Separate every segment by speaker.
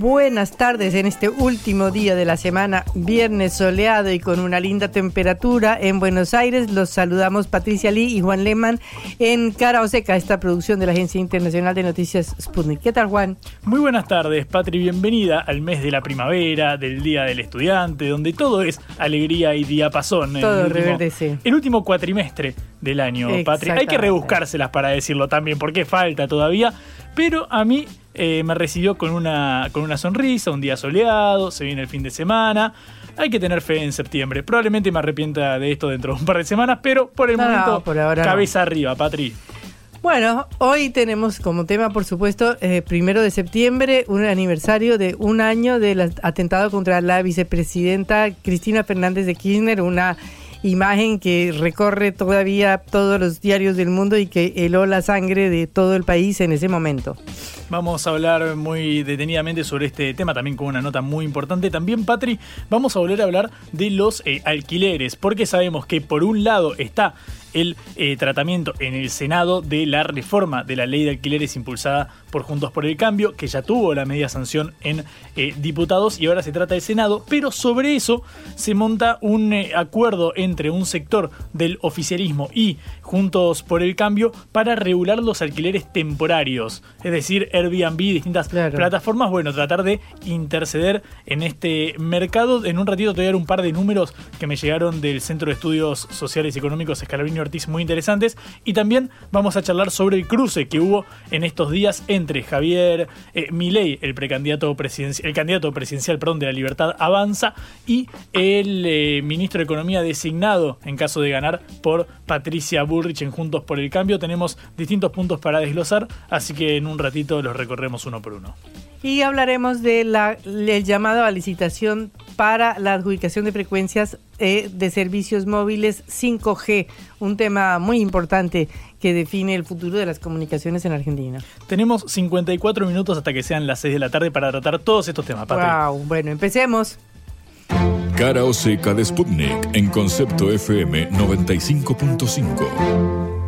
Speaker 1: Buenas tardes en este último día de la semana, viernes soleado y con una linda temperatura en Buenos Aires. Los saludamos Patricia Lee y Juan Lehmann en Cara o Seca, esta producción de la Agencia Internacional de Noticias Sputnik. ¿Qué tal, Juan?
Speaker 2: Muy buenas tardes, Patri. Bienvenida al mes de la primavera, del Día del Estudiante, donde todo es alegría y diapasón.
Speaker 1: Todo
Speaker 2: el último,
Speaker 1: reverdece.
Speaker 2: El último cuatrimestre del año, Patri. Hay que rebuscárselas para decirlo también, porque falta todavía. Pero a mí eh, me recibió con una, con una sonrisa, un día soleado, se viene el fin de semana. Hay que tener fe en septiembre. Probablemente me arrepienta de esto dentro de un par de semanas, pero por el
Speaker 1: No,
Speaker 2: momento,
Speaker 1: no, por ahora
Speaker 2: cabeza arriba, Patri.
Speaker 1: Bueno, hoy tenemos como tema, por supuesto, eh, primero de septiembre, un aniversario de un año del atentado contra la vicepresidenta Cristina Fernández de Kirchner, una imagen que recorre todavía todos los diarios del mundo y que heló la sangre de todo el país en ese momento.
Speaker 2: Vamos a hablar muy detenidamente sobre este tema, también con una nota muy importante. También, Patri, vamos a volver a hablar de los eh, alquileres, porque sabemos que por un lado está el eh, tratamiento en el Senado de la reforma de la ley de alquileres impulsada por Juntos por el Cambio, que ya tuvo la media sanción en eh, diputados y ahora se trata del Senado, pero sobre eso se monta un eh, acuerdo entre un sector del oficialismo y Juntos por el Cambio para regular los alquileres temporarios, es decir, Airbnb, distintas
Speaker 1: Claro.
Speaker 2: plataformas, bueno, tratar de interceder en este mercado. En un ratito te voy a dar un par de números que me llegaron del Centro de Estudios Sociales y Económicos Escalabrini Ortiz muy interesantes. Y también vamos a charlar sobre el cruce que hubo en estos días entre Javier eh, Milei, el precandidato presidencial, el candidato presidencial perdón, de la Libertad Avanza, y el eh, ministro de Economía designado en caso de ganar por Patricia Bullrich en Juntos por el Cambio. Tenemos distintos puntos para desglosar, así que en un ratito los recorremos uno por uno.
Speaker 1: Y hablaremos de la, del llamado a licitación para la adjudicación de frecuencias eh, de servicios móviles 5G, un tema muy importante que define el futuro de las comunicaciones en Argentina.
Speaker 2: Tenemos 54 minutos hasta que sean las 6 de la tarde para tratar todos estos temas, Patri.
Speaker 1: Wow, bueno, empecemos.
Speaker 3: Cara o seca de Sputnik en concepto FM 95.5.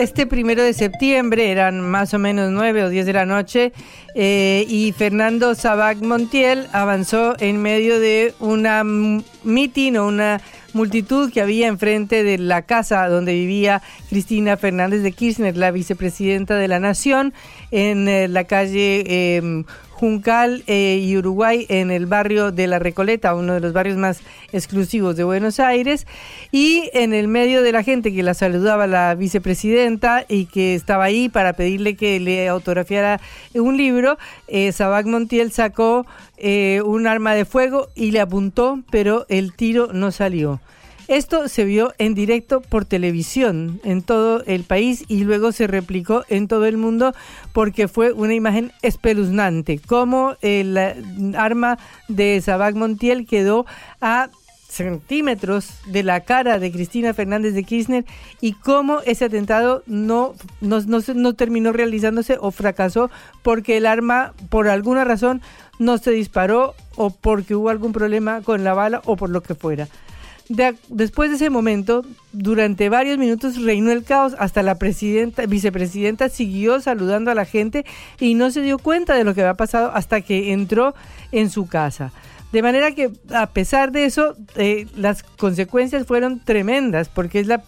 Speaker 1: Este primero de septiembre eran más o menos 9 o 10 de la noche eh, y Fernando Sabac Montiel avanzó en medio de una m- meeting o una multitud que había enfrente de la casa donde vivía Cristina Fernández de Kirchner, la vicepresidenta de la Nación, en eh, la calle eh, Juncal eh, y Uruguay en el barrio de La Recoleta, uno de los barrios más exclusivos de Buenos Aires. Y en el medio de la gente que la saludaba la vicepresidenta y que estaba ahí para pedirle que le autografiara un libro, eh, Sabac Montiel sacó eh, un arma de fuego y le apuntó, pero el tiro no salió. Esto se vio en directo por televisión en todo el país y luego se replicó en todo el mundo porque fue una imagen espeluznante. Como el eh, arma de Sabac Montiel quedó a centímetros de la cara de Cristina Fernández de Kirchner y cómo ese atentado no, no, no, no terminó realizándose o fracasó porque el arma por alguna razón no se disparó o porque hubo algún problema con la bala o por lo que fuera. De- después de ese momento, durante varios minutos reinó el caos, hasta la presidenta, vicepresidenta siguió saludando a la gente y no se dio cuenta de lo que había pasado hasta que entró en su casa. De manera que, a pesar de eso, eh, las consecuencias fueron tremendas, porque es la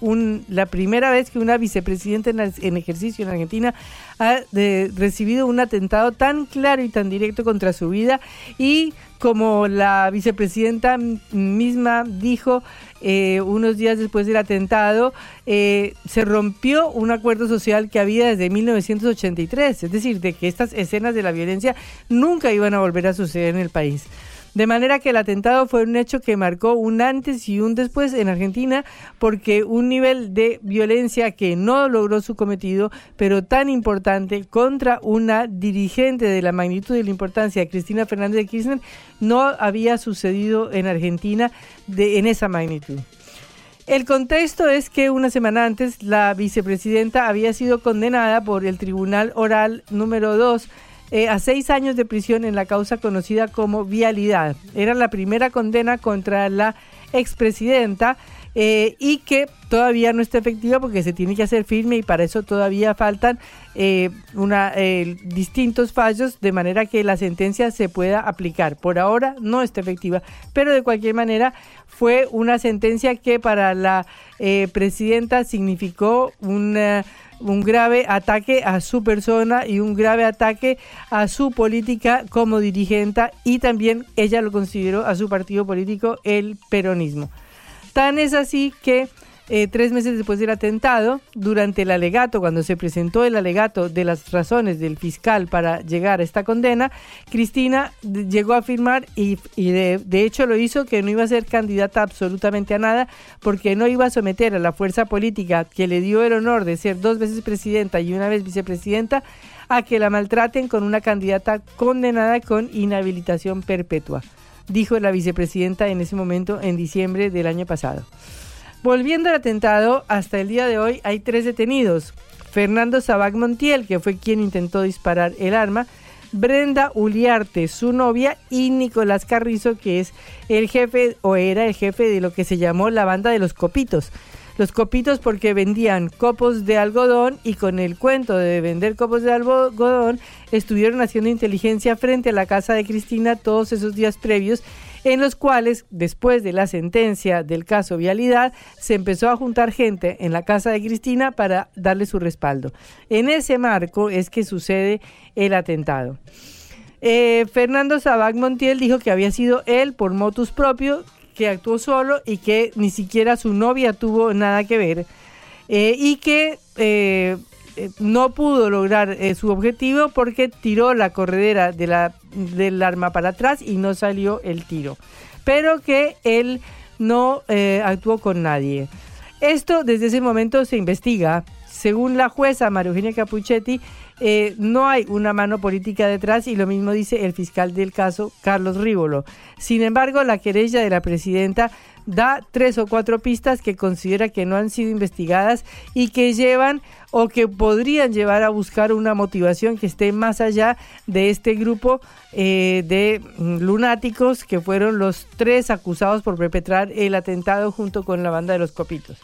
Speaker 1: un, la primera vez que una vicepresidenta en, ejercicio en Argentina ha recibido un atentado tan claro y tan directo contra su vida y como la vicepresidenta misma dijo eh, unos días después del atentado, eh, se rompió un acuerdo social que había desde 1983, es decir, de que estas escenas de la violencia nunca iban a volver a suceder en el país. De manera que el atentado fue un hecho que marcó un antes y un después en Argentina porque un nivel de violencia que no logró su cometido, pero tan importante contra una dirigente de la magnitud y la importancia, Cristina Fernández de Kirchner, no había sucedido en Argentina de, en esa magnitud. El contexto es que una semana antes la vicepresidenta había sido condenada por el Tribunal Oral número 2 eh, a seis años de prisión en la causa conocida como vialidad. Era la primera condena contra la expresidenta eh, y que todavía no está efectiva porque se tiene que hacer firme y para eso todavía faltan eh, distintos fallos de manera que la sentencia se pueda aplicar. Por ahora no está efectiva, pero de cualquier manera fue una sentencia que para la presidenta significó una un grave ataque a su persona y un grave ataque a su política como dirigente y también ella lo consideró a su partido político el peronismo. Tan es así que eh, tres meses después del atentado, durante el alegato, cuando se presentó el alegato de las razones del fiscal para llegar a esta condena, Cristina llegó a afirmar, y, de, de, hecho lo hizo, que no iba a ser candidata absolutamente a nada, porque no iba a someter a la fuerza política que le dio el honor de ser dos veces presidenta y una vez vicepresidenta, a que la maltraten con una candidata condenada con inhabilitación perpetua, dijo la vicepresidenta en ese momento en diciembre del año pasado. Volviendo al atentado, hasta el día de hoy hay tres detenidos. Fernando Sabac Montiel, que fue quien intentó disparar el arma, Brenda Uliarte, su novia, y Nicolás Carrizo, que es el jefe o era el jefe de lo que se llamó la banda de los copitos. Los copitos porque vendían copos de algodón y con el cuento de vender copos de algodón estuvieron haciendo inteligencia frente a la casa de Cristina todos esos días previos en los cuales, después de la sentencia del caso Vialidad, se empezó a juntar gente en la casa de Cristina para darle su respaldo. En ese marco es que sucede el atentado. Eh, Fernando Sabac Montiel dijo que había sido él por motus propio, que actuó solo y que ni siquiera su novia tuvo nada que ver. Eh, y que eh, no pudo lograr eh, su objetivo porque tiró la corredera del arma para atrás y no salió el tiro. Pero que él no eh, actuó con nadie. Esto desde ese momento se investiga. Según la jueza María Eugenia Capuchetti, no hay una mano política detrás y lo mismo dice el fiscal del caso, Carlos Rívolo. Sin embargo, la querella de la presidenta da tres o cuatro pistas que considera que no han sido investigadas y que llevan o que podrían llevar a buscar una motivación que esté más allá de este grupo eh, de lunáticos que fueron los tres acusados por perpetrar el atentado junto con la banda de los copitos.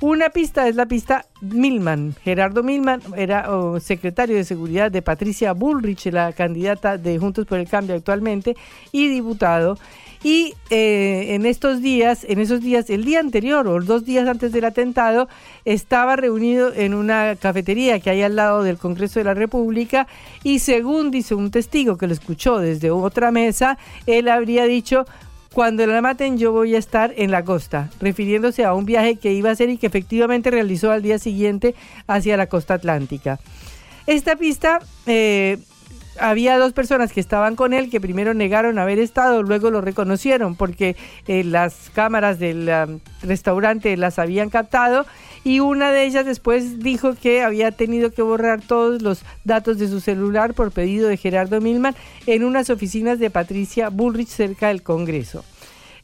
Speaker 1: Una pista es la pista Milman. Gerardo Milman era secretario de Seguridad de Patricia Bullrich, la candidata de Juntos por el Cambio actualmente, y diputado. Y eh, en estos días, en esos días, el día anterior o dos días antes del atentado, estaba reunido en una cafetería que hay al lado del Congreso de la República y según dice un testigo que lo escuchó desde otra mesa, él habría dicho, cuando la maten yo voy a estar en la costa, refiriéndose a un viaje que iba a hacer y que efectivamente realizó al día siguiente hacia la costa atlántica. Esta pista eh, había dos personas que estaban con él que primero negaron haber estado, luego lo reconocieron porque eh, las cámaras del restaurante las habían captado y una de ellas después dijo que había tenido que borrar todos los datos de su celular por pedido de Gerardo Milman en unas oficinas de Patricia Bullrich cerca del Congreso.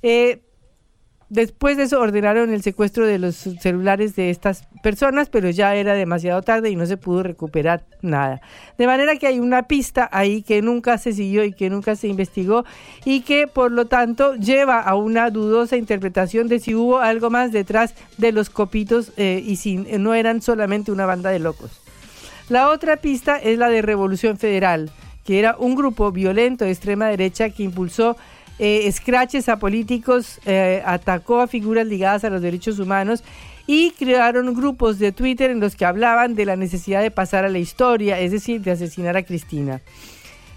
Speaker 1: Eh, Después de eso ordenaron el secuestro de los celulares de estas personas, pero ya era demasiado tarde y no se pudo recuperar nada. De manera que hay una pista ahí que nunca se siguió y que nunca se investigó y que por lo tanto lleva a una dudosa interpretación de si hubo algo más detrás de los copitos eh, y si no eran solamente una banda de locos. La otra pista es la de Revolución Federal, que era un grupo violento de extrema derecha que impulsó eh, escraches a políticos, eh, atacó a figuras ligadas a los derechos humanos y crearon grupos de Twitter en los que hablaban de la necesidad de pasar a la historia, es decir, de asesinar a Cristina.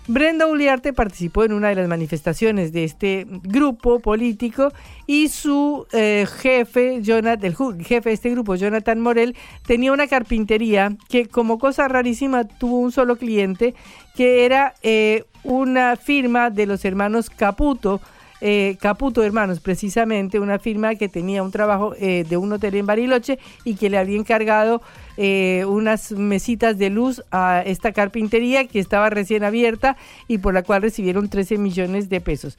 Speaker 1: Brenda Uliarte participó en una de las manifestaciones de este grupo político y su eh, jefe, Jonathan, el jefe de este grupo, Jonathan Morel, tenía una carpintería que como cosa rarísima tuvo un solo cliente que era eh, una firma de los hermanos Caputo, eh, Caputo Hermanos, precisamente una firma que tenía un trabajo eh, de un hotel en Bariloche y que le había encargado eh, unas mesitas de luz a esta carpintería que estaba recién abierta y por la cual recibieron 13 millones de pesos.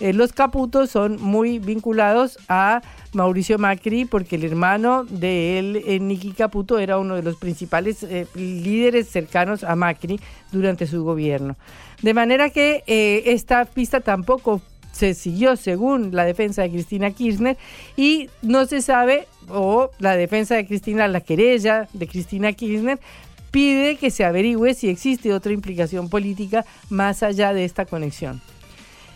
Speaker 1: los Caputos son muy vinculados a Mauricio Macri porque el hermano de él, Nicky Caputo, era uno de los principales líderes cercanos a Macri durante su gobierno. De manera que esta pista tampoco se siguió según la defensa de Cristina Kirchner y no se sabe, o la defensa de Cristina, la querella de Cristina Kirchner, pide que se averigüe si existe otra implicación política más allá de esta conexión.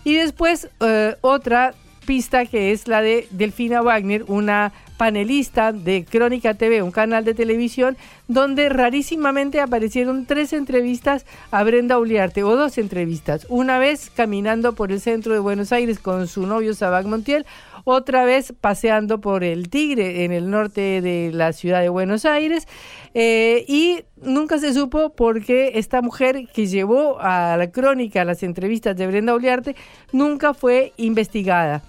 Speaker 1: Y después eh, otra pista que es la de Delfina Wagner, una panelista de Crónica TV, un canal de televisión, donde rarísimamente aparecieron tres entrevistas a Brenda Uliarte, o dos entrevistas. Una vez caminando por el centro de Buenos Aires con su novio Sabac Montiel, otra vez paseando por el Tigre en el norte de la ciudad de Buenos Aires. Eh, y nunca se supo por qué esta mujer que llevó a la crónica las entrevistas de Brenda Uliarte nunca fue investigada.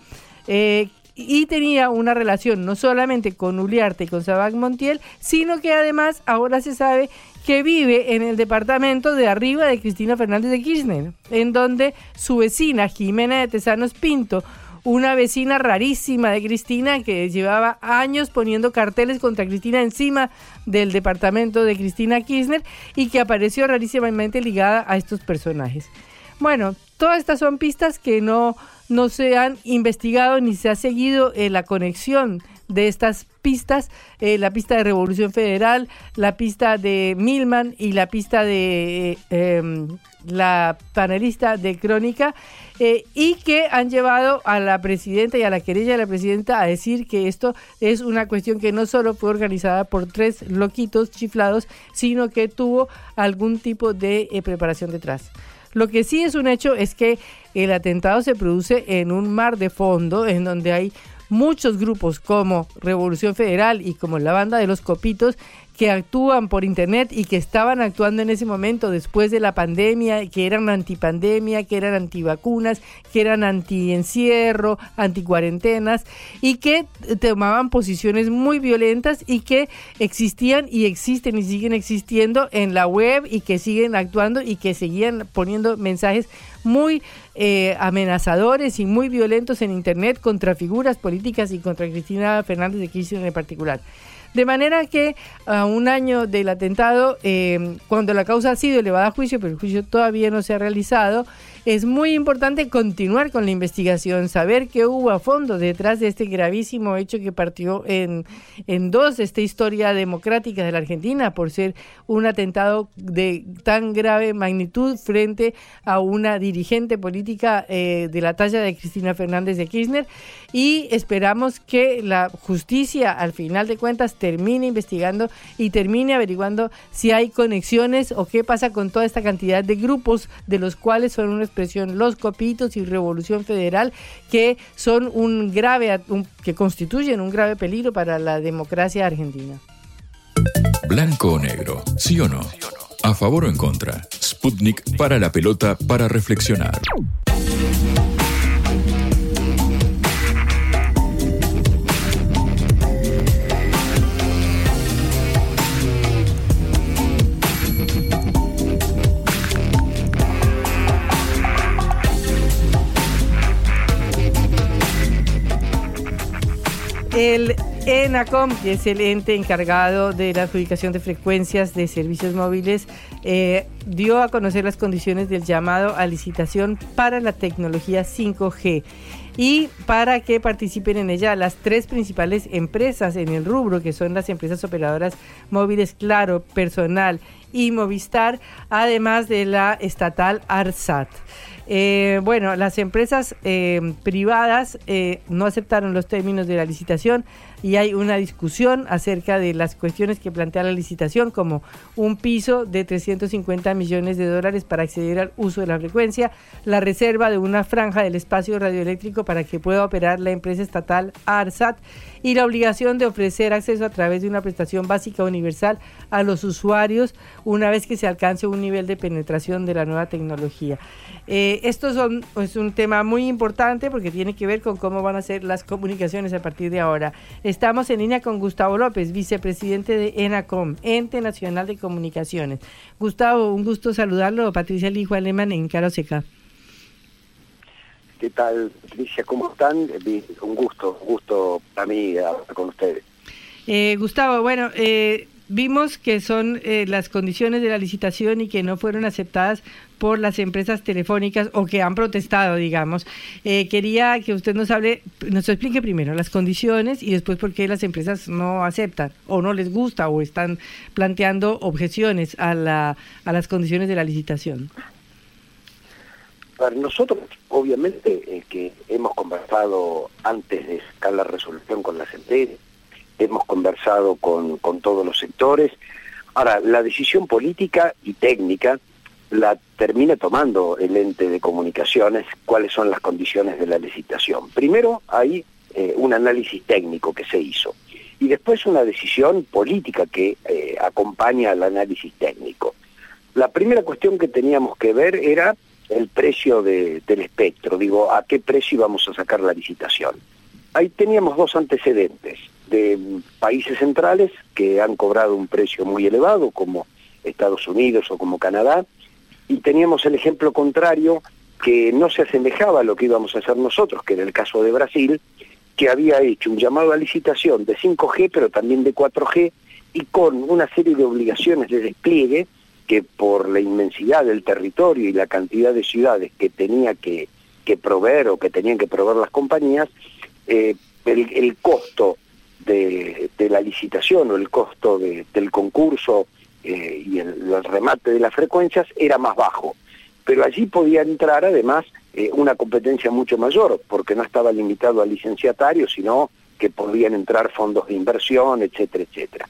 Speaker 1: Eh, y tenía una relación no solamente con Uliarte y con Sabac Montiel, sino que además ahora se sabe que vive en el departamento de arriba de Cristina Fernández de Kirchner, en donde su vecina Jimena de Tesanos Pinto, una vecina rarísima de Cristina que llevaba años poniendo carteles contra Cristina encima del departamento de Cristina Kirchner y que apareció rarísimamente ligada a estos personajes. Bueno, todas estas son pistas que no no se han investigado ni se ha seguido eh, la conexión de estas pistas, eh, la pista de Revolución Federal, la pista de Milman y la pista de eh, em, la panelista de Crónica, y que han llevado a la presidenta y a la querella de la presidenta a decir que esto es una cuestión que no solo fue organizada por tres loquitos chiflados, sino que tuvo algún tipo de preparación detrás. Lo que sí es un hecho es que el atentado se produce en un mar de fondo en donde hay muchos grupos como Revolución Federal y como la banda de los Copitos que actúan por internet y que estaban actuando en ese momento después de la pandemia, que eran antipandemia, que eran antivacunas, que eran anti-encierro, anti-cuarentenas y que tomaban posiciones muy violentas y que existían y existen y siguen existiendo en la web y que siguen actuando y que seguían poniendo mensajes muy eh, amenazadores y muy violentos en internet contra figuras políticas y contra Cristina Fernández de Kirchner en particular. De manera que a un año del atentado, eh, cuando la causa ha sido elevada a juicio, pero el juicio todavía no se ha realizado, es muy importante continuar con la investigación, saber qué hubo a fondo detrás de este gravísimo hecho que partió en, en dos esta historia democrática de la Argentina por ser un atentado de tan grave magnitud frente a una dirigente política eh, de la talla de Cristina Fernández de Kirchner. Y esperamos que la justicia al final de cuentas termine investigando y termine averiguando si hay conexiones o qué pasa con toda esta cantidad de grupos de los cuales son unos Los Copitos y Revolución Federal, que son un grave, que constituyen un grave peligro para la democracia argentina.
Speaker 3: Blanco o negro, sí o no. A favor o en contra. Sputnik para la pelota para reflexionar.
Speaker 1: ENACOM, que es el ente encargado de la adjudicación de frecuencias de servicios móviles, eh, dio a conocer las condiciones del llamado a licitación para la tecnología 5G y para que participen en ella las tres principales empresas en el rubro, que son las empresas operadoras móviles Claro, Personal y Movistar, además de la estatal ARSAT. Eh, bueno, las empresas eh, privadas no aceptaron los términos de la licitación y hay una discusión acerca de las cuestiones que plantea la licitación, como un piso de 350 millones de dólares para acceder al uso de la frecuencia, la reserva de una franja del espacio radioeléctrico para que pueda operar la empresa estatal ARSAT y la obligación de ofrecer acceso a través de una prestación básica universal a los usuarios una vez que se alcance un nivel de penetración de la nueva tecnología. Eh, esto es un tema muy importante porque tiene que ver con cómo van a ser las comunicaciones a partir de ahora. Estamos en línea con Gustavo López, vicepresidente de ENACOM, Ente Nacional de Comunicaciones. Gustavo, un gusto saludarlo. Patricia Lijo Alemán en Caroseca.
Speaker 4: ¿Qué tal, Patricia? ¿Cómo están? Un gusto, un gusto para mí hablar con ustedes.
Speaker 1: Eh, Gustavo, bueno, eh, vimos que son eh, las condiciones de la licitación y que no fueron aceptadas por las empresas telefónicas o que han protestado, digamos. Eh, quería que usted nos hable, nos explique primero las condiciones y después por qué las empresas no aceptan o no les gusta o están planteando objeciones a, la, a las condiciones de la licitación.
Speaker 4: Para nosotros, obviamente, eh, que hemos conversado antes de sacar la resolución con las empresas, hemos conversado con, con todos los sectores. Ahora, la decisión política y técnica la termina tomando el ente de comunicaciones, cuáles son las condiciones de la licitación. Primero hay eh, un análisis técnico que se hizo y después una decisión política que eh, acompaña al análisis técnico. La primera cuestión que teníamos que ver era el precio del espectro, digo, a qué precio íbamos a sacar la licitación. Ahí teníamos dos antecedentes de países centrales que han cobrado un precio muy elevado, como Estados Unidos o como Canadá, y teníamos el ejemplo contrario que no se asemejaba a lo que íbamos a hacer nosotros, que era el caso de Brasil, que había hecho un llamado a licitación de 5G, pero también de 4G, y con una serie de obligaciones de despliegue que por la inmensidad del territorio y la cantidad de ciudades que tenía que, que proveer o que tenían que proveer las compañías, eh, el, costo de, la licitación o el costo del concurso eh, y el, remate de las frecuencias era más bajo. Pero allí podía entrar además eh, una competencia mucho mayor, porque no estaba limitado a licenciatarios, sino que podían entrar fondos de inversión, etcétera, etcétera.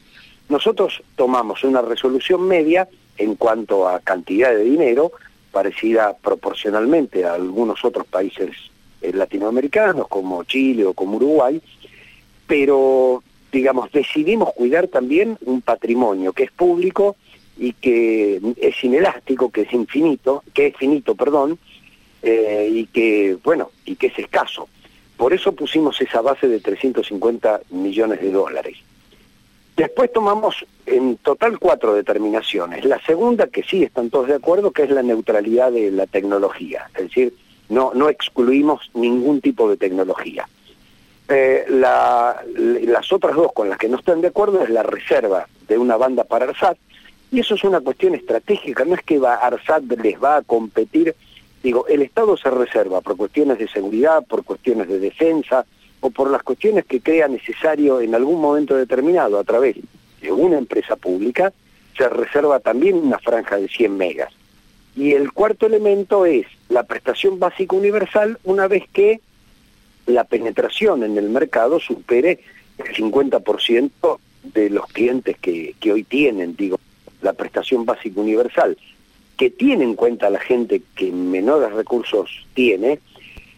Speaker 4: Nosotros tomamos una resolución media en cuanto a cantidad de dinero, parecida proporcionalmente a algunos otros países eh, latinoamericanos, como Chile o como Uruguay, pero, digamos, decidimos cuidar también un patrimonio que es público y que es inelástico, que es infinito, que es finito, perdón, eh, y que, bueno, y que es escaso. Por eso pusimos esa base de 350 millones de dólares. Después tomamos en total cuatro determinaciones. La segunda, que sí están todos de acuerdo, que es la neutralidad de la tecnología. Es decir, no, no excluimos ningún tipo de tecnología. Eh, las otras dos con las que no están de acuerdo es la reserva de una banda para ARSAT, y eso es una cuestión estratégica, no es que va, ARSAT les va a competir, digo, el Estado se reserva por cuestiones de seguridad, por cuestiones de defensa, o por las cuestiones que crea necesario en algún momento determinado a través de una empresa pública, se reserva también una franja de 100 megas. Y el cuarto elemento es la prestación básica universal una vez que la penetración en el mercado supere el 50% de los clientes que, hoy tienen, digo, la prestación básica universal, que tiene en cuenta la gente que menores recursos tiene,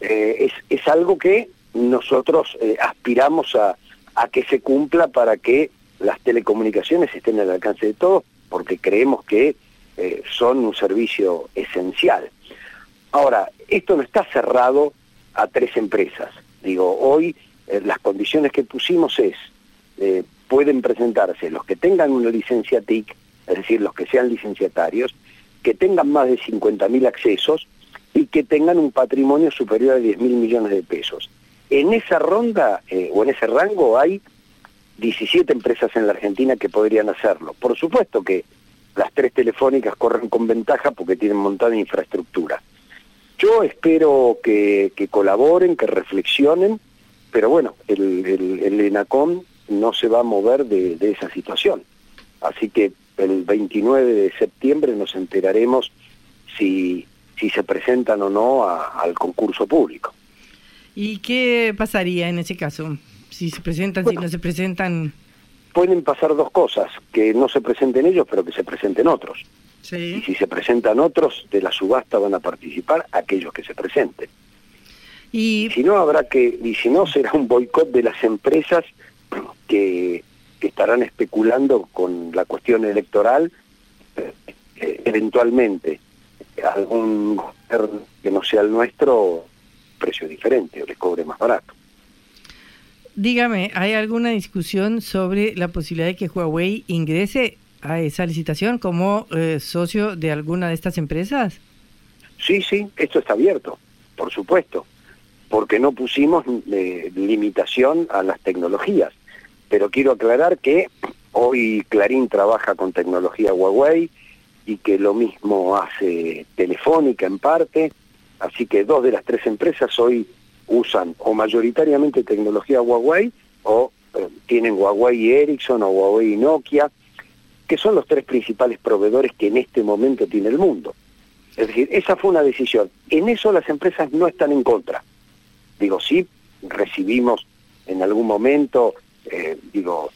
Speaker 4: eh, es, algo que nosotros eh, aspiramos a, a que se cumpla para que las telecomunicaciones estén al alcance de todos, porque creemos que eh, son un servicio esencial. Ahora, esto no está cerrado a tres empresas. Digo, hoy eh, las condiciones que pusimos es, eh, pueden presentarse los que tengan una licencia TIC, es decir, los que sean licenciatarios, que tengan más de 50.000 accesos y que tengan un patrimonio superior a 10.000 millones de pesos. En esa ronda o en ese rango hay 17 empresas en la Argentina que podrían hacerlo. Por supuesto que las tres telefónicas corren con ventaja porque tienen montada infraestructura. Yo espero que, colaboren, que reflexionen, pero bueno, el, el, ENACOM no se va a mover de, esa situación. Así que el 29 de septiembre nos enteraremos si, si se presentan o no al concurso público.
Speaker 1: ¿Y qué pasaría en ese caso? Si se presentan, si no se presentan.
Speaker 4: Pueden pasar dos cosas, que no se presenten ellos, pero que se presenten otros.
Speaker 1: Y
Speaker 4: si se presentan otros, de la subasta van a participar aquellos que se presenten. Y si no, habrá que, y si no, será un boicot de las empresas que, estarán especulando con la cuestión electoral, eh, eventualmente algún que no sea el nuestro, precio diferente o les cobre más barato.
Speaker 1: Dígame, ¿hay alguna discusión sobre la posibilidad de que Huawei ingrese a esa licitación como eh, socio de alguna de estas empresas?
Speaker 4: Sí, sí, esto está abierto, por supuesto, porque no pusimos eh, limitación a las tecnologías. Pero quiero aclarar que hoy Clarín trabaja con tecnología Huawei y que lo mismo hace Telefónica en parte, así que dos de las tres empresas hoy usan o mayoritariamente tecnología Huawei o eh, tienen Huawei y Ericsson o Huawei y Nokia, que son los tres principales proveedores que en este momento tiene el mundo. Es decir, esa fue una decisión. En eso las empresas no están en contra. Digo, sí, recibimos en algún momento, eh, digo,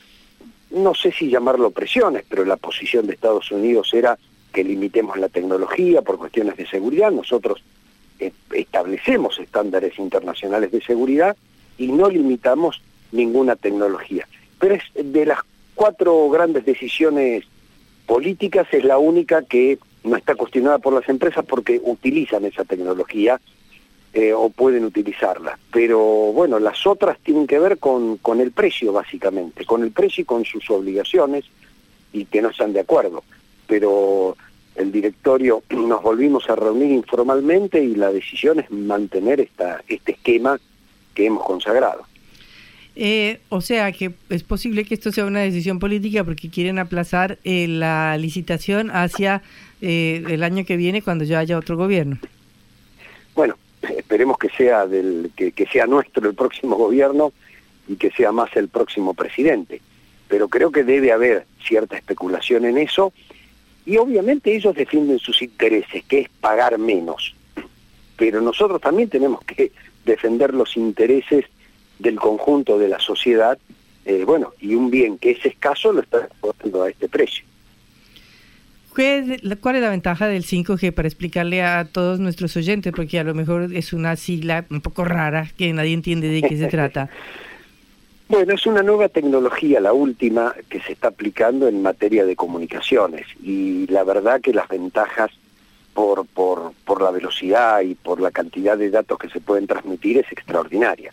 Speaker 4: no sé si llamarlo presiones, pero la posición de Estados Unidos era que limitemos la tecnología por cuestiones de seguridad. Nosotros eh, establecemos estándares internacionales de seguridad y no limitamos ninguna tecnología. Pero es de las cuatro grandes decisiones políticas es la única que no está cuestionada por las empresas porque utilizan esa tecnología eh, o pueden utilizarla. Pero bueno, las otras tienen que ver con, con el precio básicamente, con el precio y con sus obligaciones y que no están de acuerdo. Pero el directorio nos volvimos a reunir informalmente y la decisión es mantener esta, este esquema que hemos consagrado.
Speaker 1: Eh, o sea que es posible que esto sea una decisión política porque quieren aplazar eh, la licitación hacia eh, el año que viene cuando ya haya otro gobierno.
Speaker 4: Bueno, esperemos que sea del que, que sea nuestro el próximo gobierno y que sea más el próximo presidente. Pero creo que debe haber cierta especulación en eso y obviamente ellos defienden sus intereses, que es pagar menos. Pero nosotros también tenemos que defender los intereses del conjunto de la sociedad, eh, bueno, y un bien que es escaso lo está poniendo a este precio.
Speaker 1: ¿Cuál es la ventaja del 5G para explicarle a todos nuestros oyentes? Porque a lo mejor es una sigla un poco rara que nadie entiende de qué se trata.
Speaker 4: Bueno, es una nueva tecnología, la última que se está aplicando en materia de comunicaciones y la verdad que las ventajas por, por, por la velocidad y por la cantidad de datos que se pueden transmitir es extraordinaria.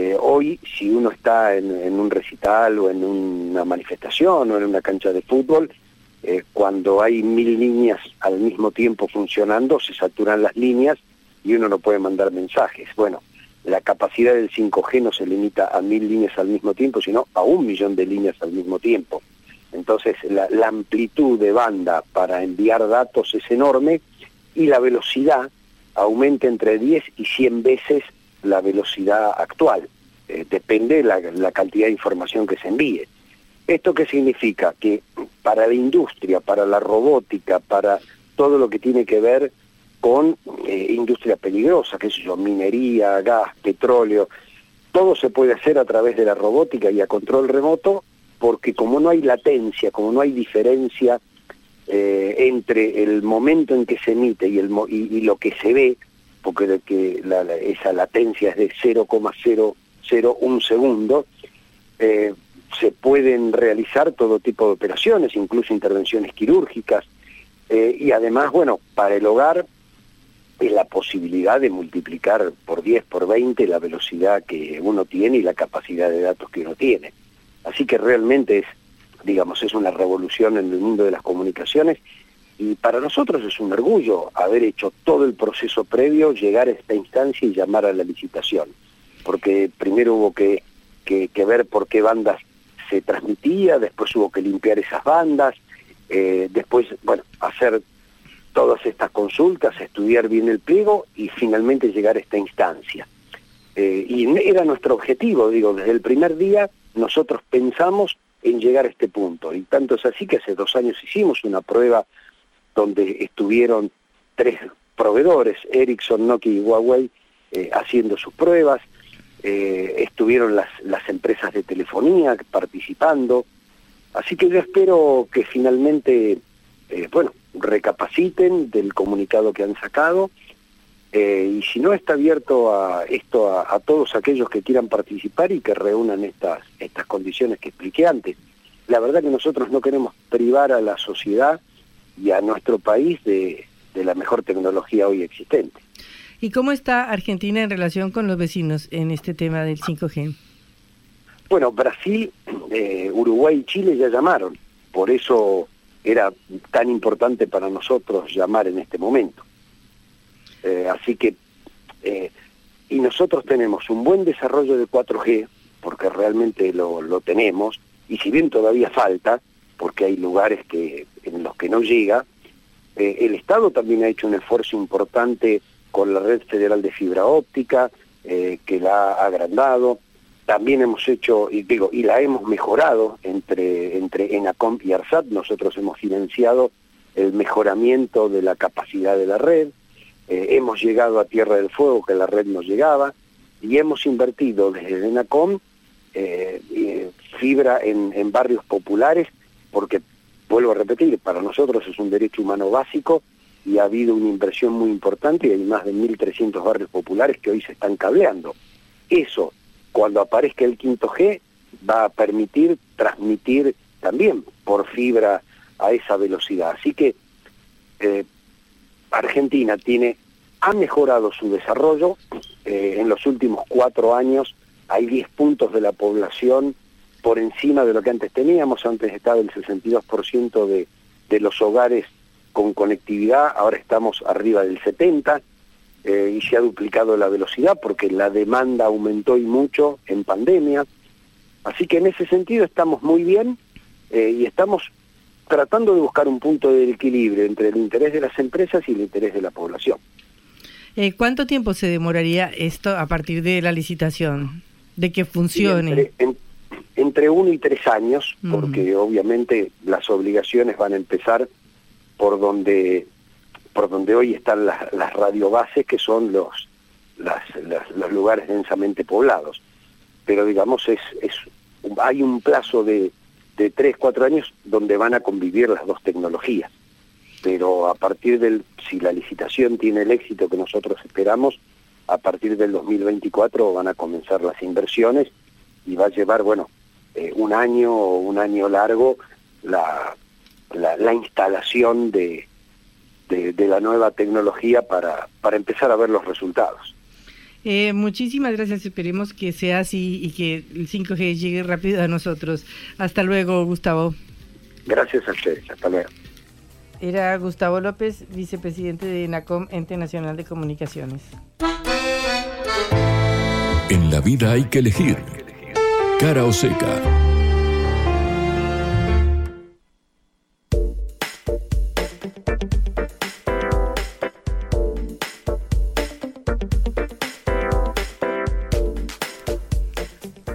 Speaker 4: Eh, hoy, si uno está en, un recital o en una manifestación o en una cancha de fútbol, eh, cuando hay mil líneas al mismo tiempo funcionando, se saturan las líneas y uno no puede mandar mensajes. Bueno, la capacidad del 5G no se limita a mil líneas al mismo tiempo, sino a un millón de líneas al mismo tiempo. Entonces, la, la amplitud de banda para enviar datos es enorme y la velocidad aumenta entre 10 y 100 veces la velocidad actual. Eh, depende la, la cantidad de información que se envíe. ¿Esto qué significa? Que para la industria, para la robótica, para todo lo que tiene que ver con eh, industria peligrosa, qué sé yo, minería, gas, petróleo, todo se puede hacer a través de la robótica y a control remoto, porque como no hay latencia, como no hay diferencia eh, entre el momento en que se emite y, el, y lo que se ve, porque que esa latencia es de 0,001 segundo, eh, se pueden realizar todo tipo de operaciones, incluso intervenciones quirúrgicas, eh, y además, bueno, para el hogar es la posibilidad de multiplicar por 10, por 20 la velocidad que uno tiene y la capacidad de datos que uno tiene. Así que realmente es, digamos, es una revolución en el mundo de las comunicaciones y para nosotros es un orgullo haber hecho todo el proceso previo, llegar a esta instancia y llamar a la licitación, porque primero hubo que, que, ver por qué bandas se transmitía, después hubo que limpiar esas bandas, eh, después, bueno, hacer todas estas consultas, estudiar bien el pliego y finalmente llegar a esta instancia. Eh, y era nuestro objetivo, digo, desde el primer día nosotros pensamos en llegar a este punto. Y tanto es así que hace dos años hicimos una prueba donde estuvieron tres proveedores, Ericsson, Nokia y Huawei, eh, haciendo sus pruebas, eh, estuvieron las, las empresas de telefonía participando, así que yo espero que finalmente, eh, bueno, recapaciten del comunicado que han sacado, y si no está abierto a esto a, a, todos aquellos que quieran participar y que reúnan estas, estas condiciones que expliqué antes. La verdad que nosotros no queremos privar a la sociedad y a nuestro país de, de la mejor tecnología hoy existente.
Speaker 1: ¿Y cómo está Argentina en relación con los vecinos en este tema del 5G?
Speaker 4: Bueno, Brasil, eh, Uruguay y Chile ya llamaron, por eso era tan importante para nosotros llamar en este momento. Eh, así que, eh, y nosotros tenemos un buen desarrollo de 4G, porque realmente lo, lo tenemos, y si bien todavía falta, porque hay lugares que en los que no llega, eh, el Estado también ha hecho un esfuerzo importante con la red federal de fibra óptica, eh, que la ha agrandado. También hemos hecho, y digo, y la hemos mejorado entre, entre ENACOM y ARSAT. Nosotros hemos financiado el mejoramiento de la capacidad de la red. Eh, hemos llegado a Tierra del Fuego, que la red no llegaba, y hemos invertido desde ENACOM fibra en, en barrios populares, porque vuelvo a repetir, para nosotros es un derecho humano básico y ha habido una inversión muy importante y hay más de 1.300 barrios populares que hoy se están cableando. Eso, cuando aparezca el quinto G, va a permitir transmitir también por fibra a esa velocidad. Así que eh, Argentina tiene, ha mejorado su desarrollo. Eh, en los últimos cuatro años hay 10 puntos de la población por encima de lo que antes teníamos, antes estaba el 62% de, de los hogares con conectividad, ahora estamos arriba del 70% eh, y se ha duplicado la velocidad porque la demanda aumentó y mucho en pandemia. Así que en ese sentido estamos muy bien eh, y estamos tratando de buscar un punto de equilibrio entre el interés de las empresas y el interés de la población.
Speaker 1: Eh, ¿Cuánto tiempo se demoraría esto a partir de la licitación? De que funcione.
Speaker 4: Entre uno y tres años, porque obviamente las obligaciones van a empezar por donde por donde hoy están las, las radiobases, que son los, las, los lugares densamente poblados. Pero digamos, es, es hay un plazo de, de tres, cuatro años donde van a convivir las dos tecnologías. Pero a partir del, si la licitación tiene el éxito que nosotros esperamos, a partir del 2024 van a comenzar las inversiones y va a llevar, bueno, eh, un año o un año largo la, la, instalación de, de, la nueva tecnología para, para empezar a ver los resultados.
Speaker 1: Eh, muchísimas gracias, esperemos que sea así y que el 5G llegue rápido a nosotros. Hasta luego, Gustavo.
Speaker 4: Gracias a ustedes, hasta luego.
Speaker 1: Era Gustavo López, vicepresidente de NACOM, Ente Nacional de Comunicaciones.
Speaker 3: En la vida hay que elegir Cara o seca.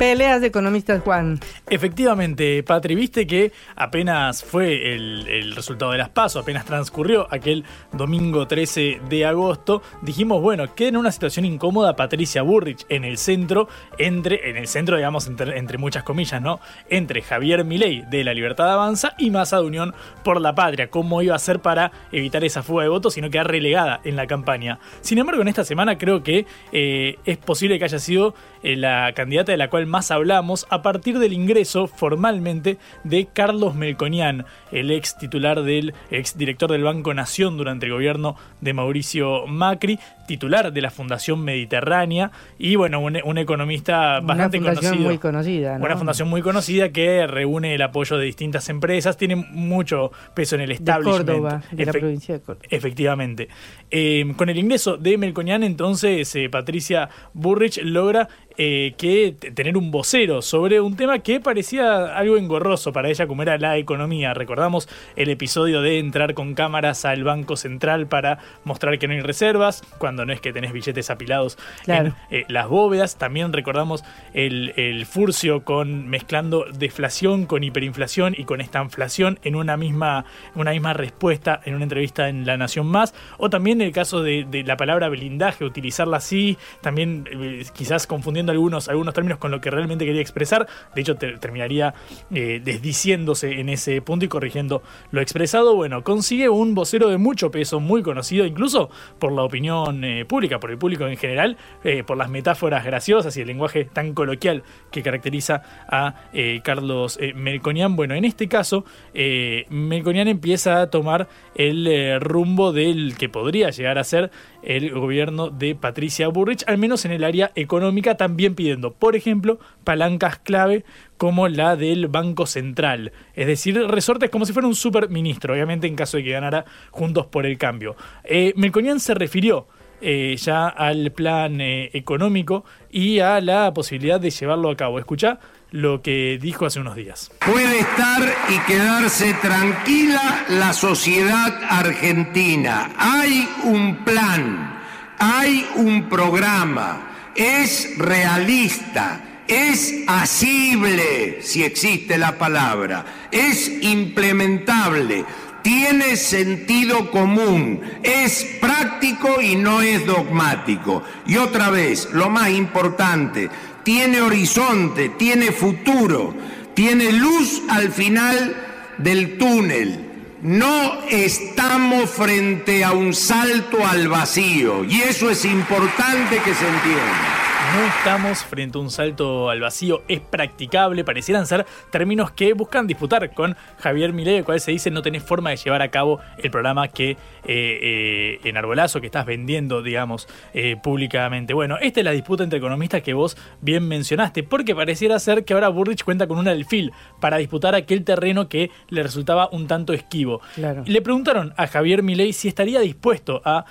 Speaker 1: Peleas de economistas, Juan.
Speaker 2: Efectivamente, Patri, viste que apenas fue el, resultado de las PASO, apenas transcurrió aquel domingo 13 de agosto, dijimos, bueno, queda en una situación incómoda Patricia Burrich en el centro, entre, en el centro, digamos, entre, muchas comillas, ¿no? Entre Javier Milei de la Libertad Avanza y Massa de Unión por la Patria. ¿Cómo iba a ser para evitar esa fuga de votos, sino quedar relegada en la campaña? Sin embargo, en esta semana creo que eh, es posible que haya sido eh, la candidata de la cual más hablamos a partir del ingreso formalmente de Carlos Melconian, el ex titular del ex director del Banco Nación durante el gobierno de Mauricio Macri, titular de la Fundación Mediterránea y bueno, un, economista bastante
Speaker 1: una fundación
Speaker 2: conocido.
Speaker 1: muy conocida.
Speaker 2: Una fundación muy conocida que reúne el apoyo de distintas empresas, tiene mucho peso en el establishment.
Speaker 1: De Córdoba, de la provincia de Córdoba.
Speaker 2: Efectivamente. Eh, con el ingreso de Melconian, entonces, eh, Patricia Burrich logra eh, que tener un vocero sobre un tema que parecía algo engorroso para ella como era la economía. Recordamos el episodio de entrar con cámaras al Banco Central para mostrar que no hay reservas, cuando no es que tenés billetes apilados en eh, las bóvedas. También recordamos el, el furcio con mezclando deflación con hiperinflación y con esta inflación en una misma, una misma respuesta en una entrevista en La Nación Más. O también el caso de, de la palabra blindaje, utilizarla así, también eh, quizás confundiendo algunos, algunos términos con lo que realmente quería expresar. De hecho, terminaría eh, desdiciéndose en ese punto y corrigiendo lo expresado. Bueno, consigue un vocero de mucho peso, muy conocido incluso por la opinión eh, pública, por el público en general, por las metáforas graciosas y el lenguaje tan coloquial que caracteriza a Carlos Melconian. Bueno, en este caso, Melconian empieza a tomar el rumbo del que podría llegar a ser el gobierno de Patricia Burrich, al menos en el área económica, también pidiendo, por ejemplo, palancas clave como la del Banco Central, es decir, resortes como si fuera un superministro, obviamente en caso de que ganara Juntos por el Cambio. Eh, Melconian se refirió eh, ya al plan eh, económico y a la posibilidad de llevarlo a cabo. Escucha lo que dijo hace unos días.
Speaker 5: Puede estar y quedarse tranquila la sociedad argentina. Hay un plan, hay un programa, es realista, es asible, si existe la palabra, es implementable tiene sentido común, es práctico y no es dogmático. Y otra vez, lo más importante, tiene horizonte, tiene futuro, tiene luz al final del túnel. No estamos frente a un salto al vacío y eso es importante que se entienda.
Speaker 2: No estamos frente a un salto al vacío, es practicable, parecieran ser términos que buscan disputar con Javier Milei, el cual se dice no tenés forma de llevar a cabo el programa que eh, eh, en Arbolazo que estás vendiendo, digamos, eh, públicamente. Bueno, esta es la disputa entre economistas que vos bien mencionaste, porque pareciera ser que ahora Burrich cuenta con un alfil para disputar aquel terreno que le resultaba un tanto esquivo. Le preguntaron a Javier Milei si estaría dispuesto a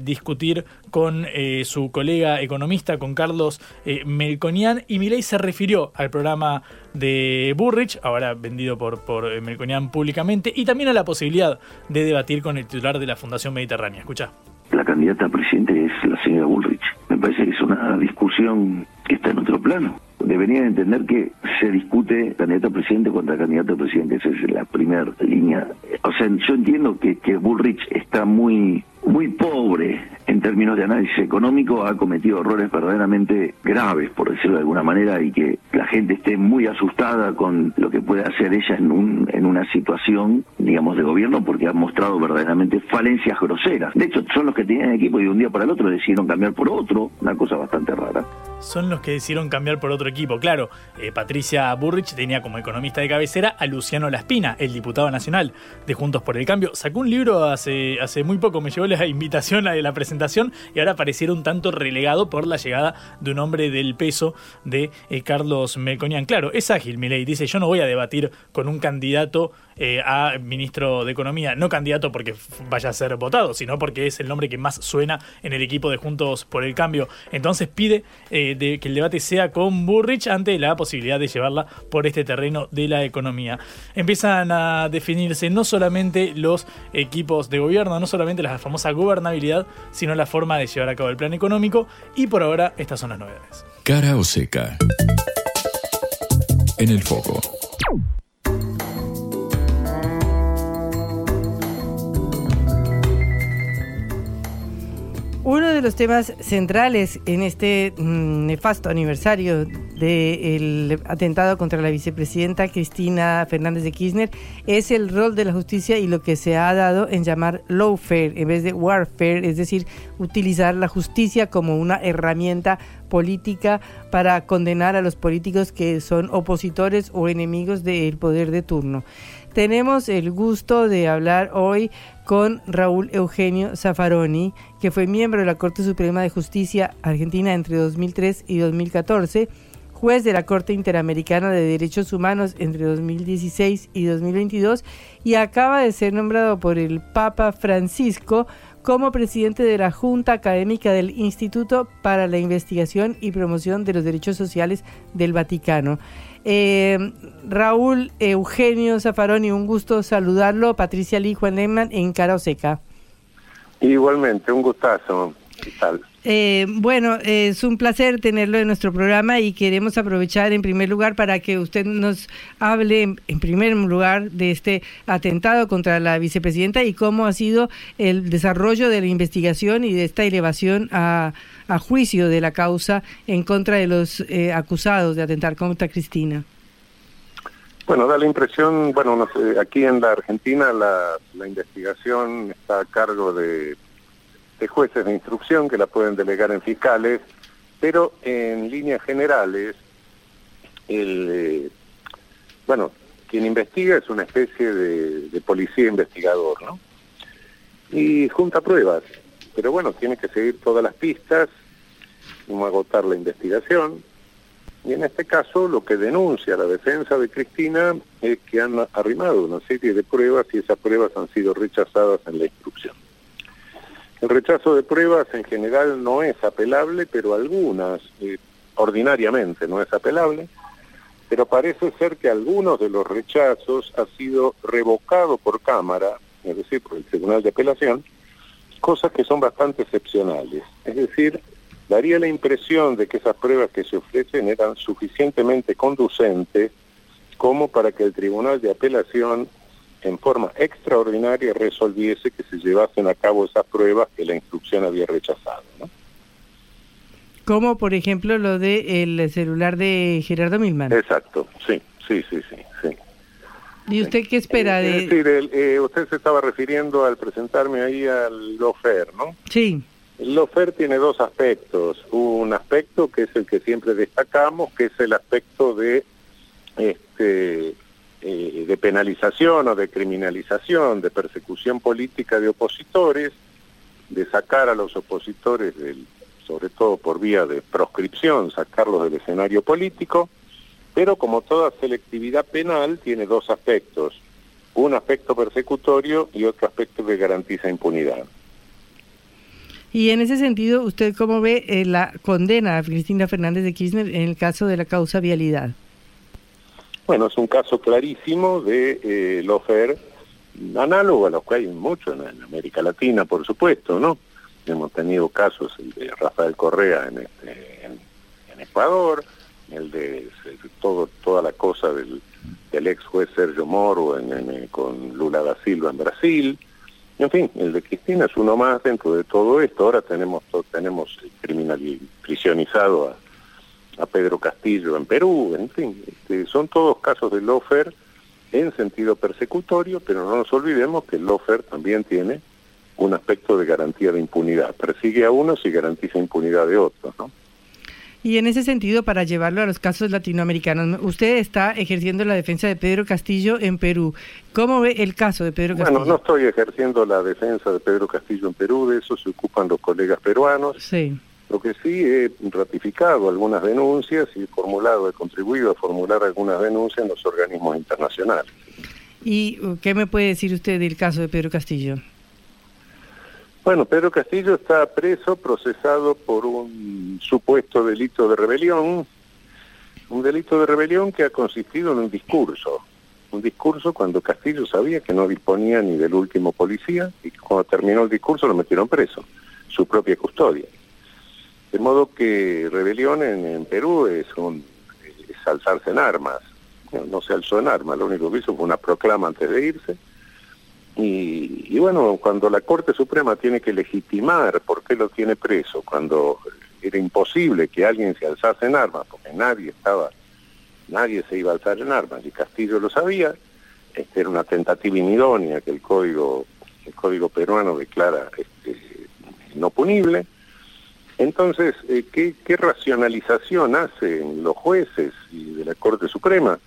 Speaker 2: discutir con su colega economista, con Carlos eh, Melconian y Milei se refirió al programa de Burrich, ahora vendido por, por eh, Melconian públicamente, y también a la posibilidad de debatir con el titular de la Fundación Mediterránea. Escucha.
Speaker 6: La candidata a presidente es la señora Bullrich. Me parece que es una discusión que está en otro plano. Deberían entender que se discute candidato a presidente contra candidato a presidente. Esa es la primera línea. O sea, yo entiendo que, que Bullrich está muy muy pobre en términos de análisis económico, ha cometido errores verdaderamente graves, por decirlo de alguna manera, y que la gente esté muy asustada con lo que puede hacer ella en, un, en una situación, digamos, de gobierno, porque ha mostrado verdaderamente falencias groseras. De hecho, son los que tenían equipo y de un día para el otro decidieron cambiar por otro, una cosa bastante rara.
Speaker 2: Son los que decidieron cambiar por otro equipo. Claro, eh, Patricia Burrich tenía como economista de cabecera a Luciano Laspina, el diputado nacional de Juntos por el Cambio. Sacó un libro hace, hace muy poco, me llevó la invitación a la presentación y ahora pareciera un tanto relegado por la llegada de un hombre del peso de eh, Carlos Melconian. Claro, es ágil, Milei. Dice, yo no voy a debatir con un candidato eh, a ministro de Economía. No candidato porque vaya a ser votado, sino porque es el nombre que más suena en el equipo de Juntos por el Cambio. Entonces pide eh, que el debate sea con Burrich ante la posibilidad de llevarla por este terreno de la economía. Empiezan a definirse no solamente los equipos de gobierno, no solamente la famosa gobernabilidad, sino la forma de llevar a cabo el plan económico. Y por ahora, estas son las novedades.
Speaker 3: Cara o seca. En el foco.
Speaker 1: Uno de los temas centrales en este mm, nefasto aniversario del atentado contra la vicepresidenta Cristina Fernández de Kirchner es el rol de la justicia y lo que se ha dado en llamar lawfare en vez de warfare, es decir, utilizar la justicia como una herramienta política para condenar a los políticos que son opositores o enemigos del poder de turno. Tenemos el gusto de hablar hoy con Raúl Eugenio Zaffaroni, que fue miembro de la Corte Suprema de Justicia Argentina entre 2003 y 2014, juez de la Corte Interamericana de Derechos Humanos entre 2016 y 2022 y acaba de ser nombrado por el Papa Francisco como presidente de la Junta Académica del Instituto para la Investigación y Promoción de los Derechos Sociales del Vaticano. Eh, Raúl Eugenio Zafaroni, un gusto saludarlo. Patricia Lee, Juan Lehmann en Cara Seca.
Speaker 7: Igualmente, un gustazo. ¿Qué tal?
Speaker 1: Eh, bueno, es un placer tenerlo en nuestro programa y queremos aprovechar en primer lugar para que usted nos hable en, primer lugar de este atentado contra la vicepresidenta y cómo ha sido el desarrollo de la investigación y de esta elevación a, juicio de la causa en contra de los eh, acusados de atentar contra Cristina.
Speaker 7: Bueno, da la impresión, bueno, aquí en la Argentina la, investigación está a cargo de de jueces de instrucción que la pueden delegar en fiscales, pero en líneas generales, el, eh, bueno, quien investiga es una especie de, policía investigador, ¿no? Y junta pruebas, pero bueno, tiene que seguir todas las pistas, agotar la investigación, y en este caso lo que denuncia la defensa de Cristina es que han arrimado una serie de pruebas y esas pruebas han sido rechazadas en la instrucción. El rechazo de pruebas en general no es apelable, pero algunas, eh, ordinariamente no es apelable, pero parece ser que algunos de los rechazos ha sido revocado por Cámara, es decir, por el Tribunal de Apelación, cosas que son bastante excepcionales. Es decir, daría la impresión de que esas pruebas que se ofrecen eran suficientemente conducentes como para que el Tribunal de Apelación en forma extraordinaria resolviese que se llevasen a cabo esas pruebas que la instrucción había rechazado. ¿no?
Speaker 1: Como por ejemplo lo del el celular de Gerardo Milman.
Speaker 7: Exacto, sí, sí, sí, sí. sí.
Speaker 1: ¿Y usted qué espera de...?
Speaker 7: Es decir, eh, usted se estaba refiriendo al presentarme ahí al LOFER, ¿no?
Speaker 1: Sí.
Speaker 7: LOFER tiene dos aspectos. Un aspecto que es el que siempre destacamos, que es el aspecto de este eh, de penalización o de criminalización, de persecución política de opositores, de sacar a los opositores, sobre todo por vía de proscripción, sacarlos del escenario político, pero como toda selectividad penal tiene dos aspectos, un aspecto persecutorio y otro aspecto que garantiza impunidad.
Speaker 1: Y en ese sentido, ¿usted cómo ve eh, la condena a Cristina Fernández de Kirchner en el caso de la causa vialidad?
Speaker 7: Bueno, es un caso clarísimo de eh, lofer análogo a los que hay mucho en, América Latina, por supuesto, ¿no? Hemos tenido casos, el de Rafael Correa en, este, en, Ecuador, el de todo, toda la cosa del, ex juez Sergio Moro en, con Lula da Silva en Brasil. En fin, el de Cristina es uno más dentro de todo esto. Ahora tenemos, tenemos criminal prisionizado a a Pedro Castillo en Perú, en fin, este, son todos casos de lofer en sentido persecutorio, pero no nos olvidemos que el lofer también tiene un aspecto de garantía de impunidad, persigue a unos y garantiza impunidad de otros, ¿no?
Speaker 1: Y en ese sentido, para llevarlo a los casos latinoamericanos, usted está ejerciendo la defensa de Pedro Castillo en Perú. ¿Cómo ve el caso de Pedro Castillo?
Speaker 7: Bueno, no estoy ejerciendo la defensa de Pedro Castillo en Perú, de eso se ocupan los colegas peruanos.
Speaker 1: Sí.
Speaker 7: Lo que sí he ratificado algunas denuncias y he formulado, he contribuido a formular algunas denuncias en los organismos internacionales.
Speaker 1: ¿Y qué me puede decir usted del caso de Pedro Castillo?
Speaker 7: Bueno, Pedro Castillo está preso, procesado por un supuesto delito de rebelión, un delito de rebelión que ha consistido en un discurso, un discurso cuando Castillo sabía que no disponía ni del último policía y cuando terminó el discurso lo metieron preso, su propia custodia. De modo que rebelión en, Perú es, un, es alzarse en armas. No, se alzó en armas, lo único que hizo fue una proclama antes de irse. Y, bueno, cuando la Corte Suprema tiene que legitimar por qué lo tiene preso, cuando era imposible que alguien se alzase en armas, porque nadie estaba, nadie se iba a alzar en armas, y Castillo lo sabía, este, era una tentativa inidónea que el código, el código peruano declara este, no punible, entonces, eh, ¿qué, racionalización hacen los jueces y de la Corte Suprema?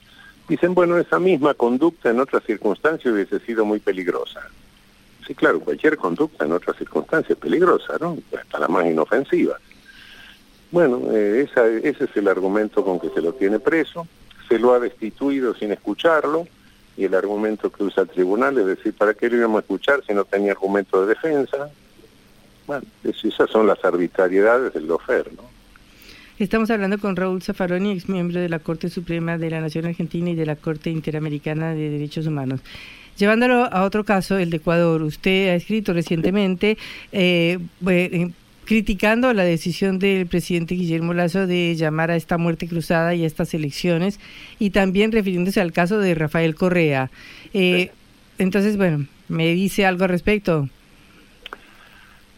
Speaker 7: Dicen, bueno, esa misma conducta en otras circunstancias hubiese sido muy peligrosa. Sí, claro, cualquier conducta en otras circunstancias es peligrosa, ¿no? Hasta la más inofensiva. Bueno, eh, ese es el argumento con que se lo tiene preso, se lo ha destituido sin escucharlo, y el argumento que usa el tribunal es decir, ¿para qué lo íbamos a escuchar si no tenía argumento de defensa? Bueno, esas son las arbitrariedades del lofer, ¿no?
Speaker 1: Estamos hablando con Raúl Zaffaroni, ex miembro de la Corte Suprema de la Nación Argentina y de la Corte Interamericana de Derechos Humanos. Llevándolo a otro caso, el de Ecuador, usted ha escrito recientemente eh, eh, criticando la decisión del presidente Guillermo Lazo de llamar a esta muerte cruzada y a estas elecciones, y también refiriéndose al caso de Rafael Correa. Eh, entonces, bueno, ¿me dice algo al respecto?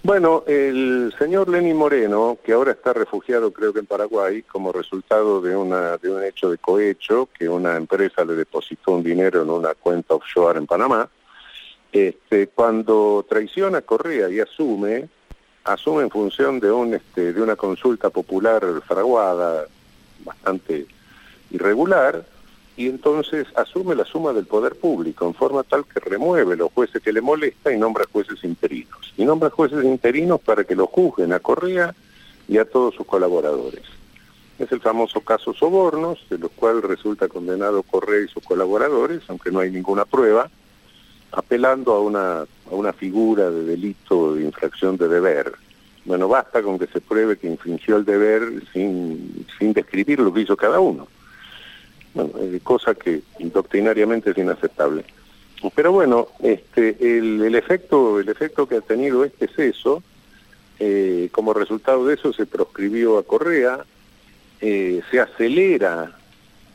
Speaker 7: Bueno, el señor Lenín Moreno, que ahora está refugiado creo que en Paraguay, como resultado de, una, de un hecho de cohecho, que una empresa le depositó un dinero en una cuenta offshore en Panamá, este, cuando traiciona Correa y asume, asume en función de, un, este, de una consulta popular fraguada, bastante irregular, y entonces asume la suma del poder público en forma tal que remueve los jueces que le molesta y nombra jueces interinos. Y nombra jueces interinos para que lo juzguen a Correa y a todos sus colaboradores. Es el famoso caso Sobornos, de lo cual resulta condenado Correa y sus colaboradores, aunque no hay ninguna prueba, apelando a una, a una figura de delito de infracción de deber. Bueno, basta con que se pruebe que infringió el deber sin, sin describir lo que hizo cada uno bueno, cosa que doctrinariamente es inaceptable. Pero bueno, este, el, efecto, el efecto que ha tenido este ceso, eh, como resultado de eso se proscribió a Correa, eh, se acelera,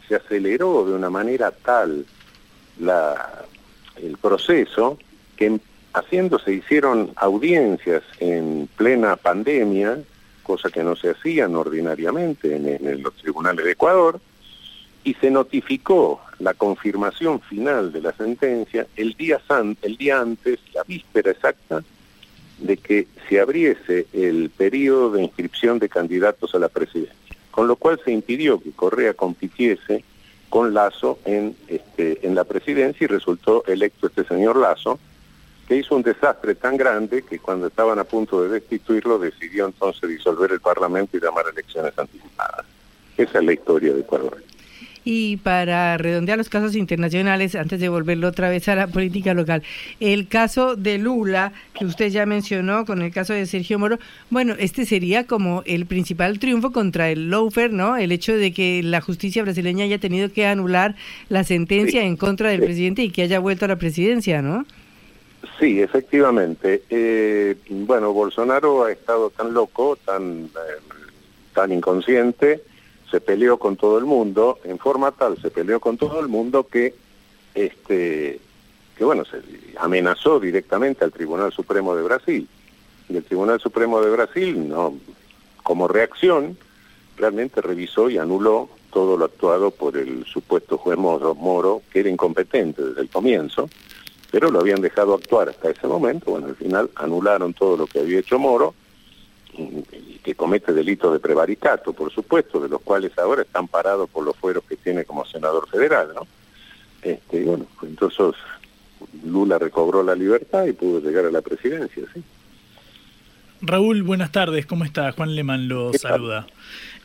Speaker 7: se aceleró de una manera tal el proceso que haciendo se hicieron audiencias en plena pandemia, cosa que no se hacían ordinariamente en los tribunales de Ecuador, y se notificó la confirmación final de la sentencia el día, el día antes, la víspera exacta, de que se abriese el periodo de inscripción de candidatos a la presidencia, con lo cual se impidió que Correa compitiese con Lazo en, este, en la presidencia y resultó electo este señor Lazo, que hizo un desastre tan grande que cuando estaban a punto de destituirlo decidió entonces disolver el Parlamento y llamar elecciones anticipadas. Esa es la historia de Ecuador.
Speaker 1: Y para redondear los casos internacionales, antes de volverlo otra vez a la política local, el caso de Lula, que usted ya mencionó, con el caso de Sergio Moro, bueno, este sería como el principal triunfo contra el Lofer, ¿no? El hecho de que la justicia brasileña haya tenido que anular la sentencia en contra del presidente y que haya vuelto a la presidencia, ¿no?
Speaker 7: Sí, efectivamente. Eh, bueno, Bolsonaro ha estado tan loco, tan, eh, tan inconsciente, se peleó con todo el mundo, en forma tal se peleó con todo el mundo que, este, que bueno, se amenazó directamente al Tribunal Supremo de Brasil. Y el Tribunal Supremo de Brasil, no, como reacción, realmente revisó y anuló todo lo actuado por el supuesto juez Moro, Moro, que era incompetente desde el comienzo, pero lo habían dejado actuar hasta ese momento. Bueno, al final anularon todo lo que había hecho Moro que comete delitos de prevaricato, por supuesto, de los cuales ahora están parados por los fueros que tiene como senador federal, ¿no? Este, bueno, pues entonces Lula recobró la libertad y pudo llegar a la presidencia, ¿sí?
Speaker 2: Raúl, buenas tardes, ¿cómo está? Juan Leman lo saluda.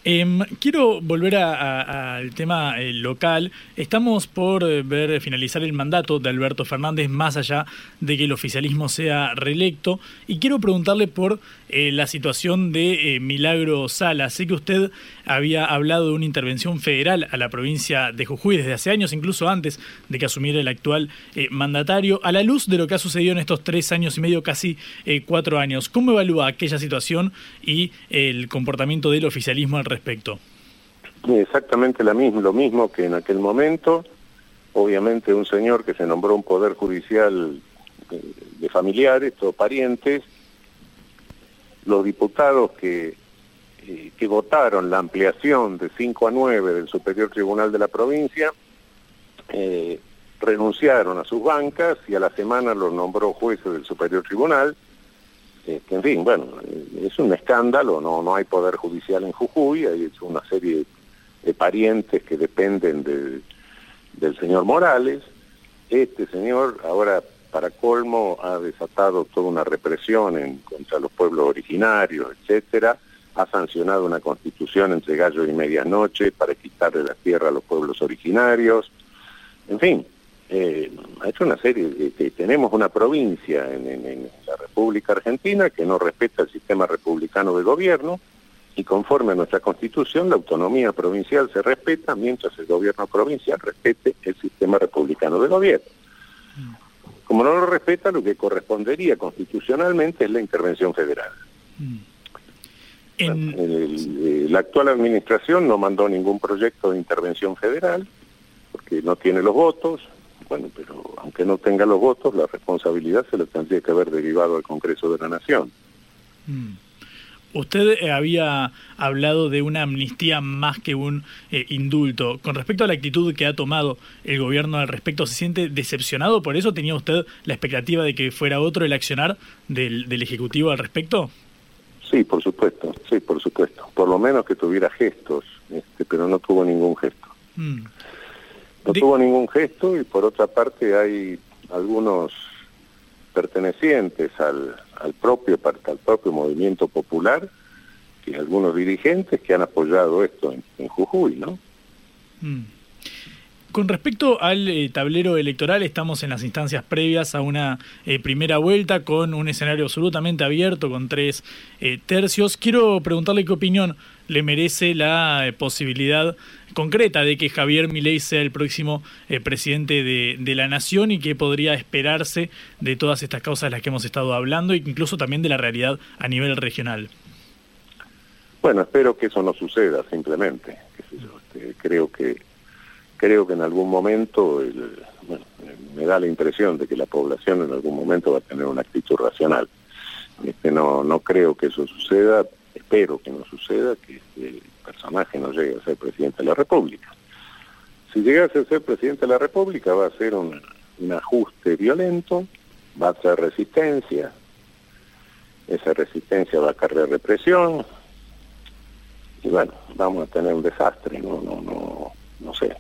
Speaker 2: Em, quiero volver al tema eh, local. Estamos por eh, ver finalizar el mandato de Alberto Fernández, más allá de que el oficialismo sea reelecto. Y quiero preguntarle por eh, la situación de Milagro Sala. Sé que usted había hablado de una intervención federal a la provincia de Jujuy desde hace años, incluso antes de que asumiera el actual mandatario. A la luz de lo que ha sucedido en estos tres años y medio, casi cuatro años, ¿cómo evalúa aquella situación y el comportamiento del oficialismo al respecto?
Speaker 7: Exactamente la mismo, lo mismo que en aquel momento. Obviamente un señor que se nombró un poder judicial de, familiares o parientes, los diputados que, eh, que votaron la ampliación de 5 a 9 del Superior Tribunal de la provincia, eh, renunciaron a sus bancas y a la semana los nombró jueces del Superior Tribunal que en fin, bueno, es un escándalo, no, no hay poder judicial en Jujuy, hay una serie de parientes que dependen del señor Morales. Este señor ahora, para colmo, ha desatado toda una represión en, contra los pueblos originarios, etcétera, ha sancionado una constitución entre gallo y medianoche para quitarle la tierra a los pueblos originarios. En fin, eh, ha hecho una serie, tenemos una provincia en, en, la República Argentina que no respeta el sistema republicano de gobierno y conforme a nuestra constitución la autonomía provincial se respeta mientras el gobierno provincial respete el sistema republicano de gobierno. Como no lo respeta, lo que correspondería constitucionalmente es la intervención federal. En... la actual administración no mandó ningún proyecto de intervención federal porque no tiene los votos, bueno, pero aunque no tenga los votos, la responsabilidad se le tendría que haber derivado al Congreso de la Nación.
Speaker 2: Mm. Usted eh, había hablado de una amnistía más que un eh, indulto. Con respecto a la actitud que ha tomado el gobierno al respecto, ¿se siente decepcionado por eso? ¿Tenía usted la expectativa de que fuera otro el accionar del, Ejecutivo al respecto?
Speaker 7: Sí, por supuesto, sí, por supuesto. Por lo menos que tuviera gestos, este, pero no tuvo ningún gesto. Mm. No tuvo ningún gesto y por otra parte hay algunos pertenecientes al, al propio al propio movimiento popular y algunos dirigentes que han apoyado esto en, Jujuy, ¿no?
Speaker 2: Mm. Con respecto al eh, tablero electoral, estamos en las instancias previas a una eh, primera vuelta con un escenario absolutamente abierto, con tres eh, tercios. Quiero preguntarle qué opinión le merece la posibilidad concreta de que Javier Milei sea el próximo presidente de, de, la nación y qué podría esperarse de todas estas causas de las que hemos estado hablando e incluso también de la realidad a nivel regional.
Speaker 7: Bueno, espero que eso no suceda simplemente. Este, creo que creo que en algún momento, me da la impresión de que la población en algún momento va a tener una actitud racional. Este, no, no creo que eso suceda, espero que no suceda, que el personaje no llegue a ser presidente de la República. Si llegase a ser presidente de la República va a ser un, un ajuste violento, va a ser resistencia, esa resistencia va a cargar represión, y bueno, vamos a tener un desastre, no, no, no, no sé.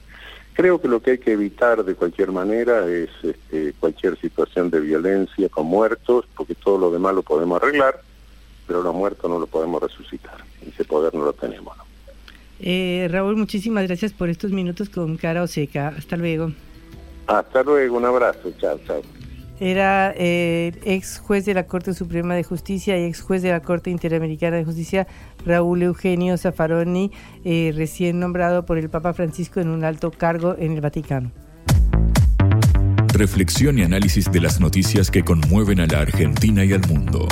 Speaker 7: Creo que lo que hay que evitar de cualquier manera es este, cualquier situación de violencia con muertos, porque todo lo demás lo podemos arreglar, pero los muertos no lo podemos resucitar. Ese poder no lo tenemos.
Speaker 1: Eh, Raúl, muchísimas gracias por estos minutos con cara o seca. Hasta luego.
Speaker 7: Hasta luego, un abrazo. Chao, chao.
Speaker 1: Era eh, ex juez de la Corte Suprema de Justicia y ex juez de la Corte Interamericana de Justicia, Raúl Eugenio Zaffaroni, eh, recién nombrado por el Papa Francisco en un alto cargo en el Vaticano.
Speaker 3: Reflexión y análisis de las noticias que conmueven a la Argentina y al mundo.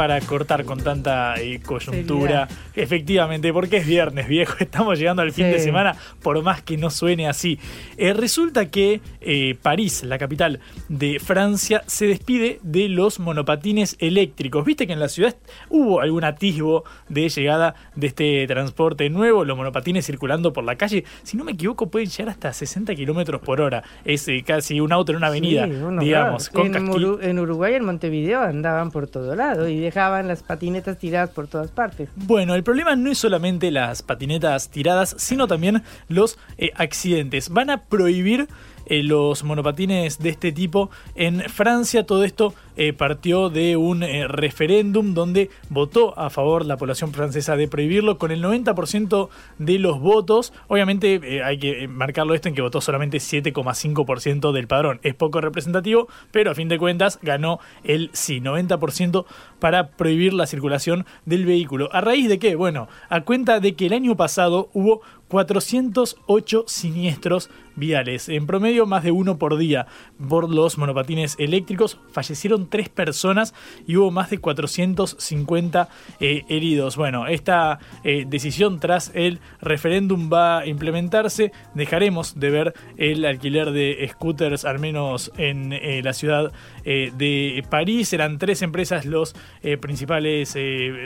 Speaker 2: Para cortar con tanta eh, coyuntura. Efectivamente, porque es viernes, viejo. Estamos llegando al fin de semana, por más que no suene así. Eh, resulta que eh, París, la capital de Francia, se despide de los monopatines eléctricos. Viste que en la ciudad hubo algún atisbo de llegada de este transporte nuevo, los monopatines circulando por la calle. Si no me equivoco, pueden llegar hasta 60 kilómetros por hora. Es casi un auto en una avenida, digamos.
Speaker 1: en, en Uruguay, en Montevideo, andaban por todo lado y dejaban las patinetas tiradas por todas partes.
Speaker 2: Bueno, el problema no es solamente las patinetas tiradas, sino también los eh, accidentes. Van a prohibir eh, los monopatines de este tipo en Francia. Todo esto eh, partió de un eh, referéndum donde votó a favor la población francesa de prohibirlo con el 90% de los votos. Obviamente hay que marcarlo esto en que votó solamente 7,5% del padrón. Es poco representativo, pero a fin de cuentas ganó el sí, 90% para prohibir la circulación del vehículo. ¿A raíz de qué? Bueno, a cuenta de que el año pasado hubo 408 siniestros viales. En promedio, más de uno por día por los monopatines eléctricos. Fallecieron tres personas y hubo más de 450 eh, heridos. Bueno, esta eh, decisión tras el referéndum va a implementarse. Dejaremos de ver el alquiler de scooters, al menos en eh, la ciudad de París. Eran tres empresas los principales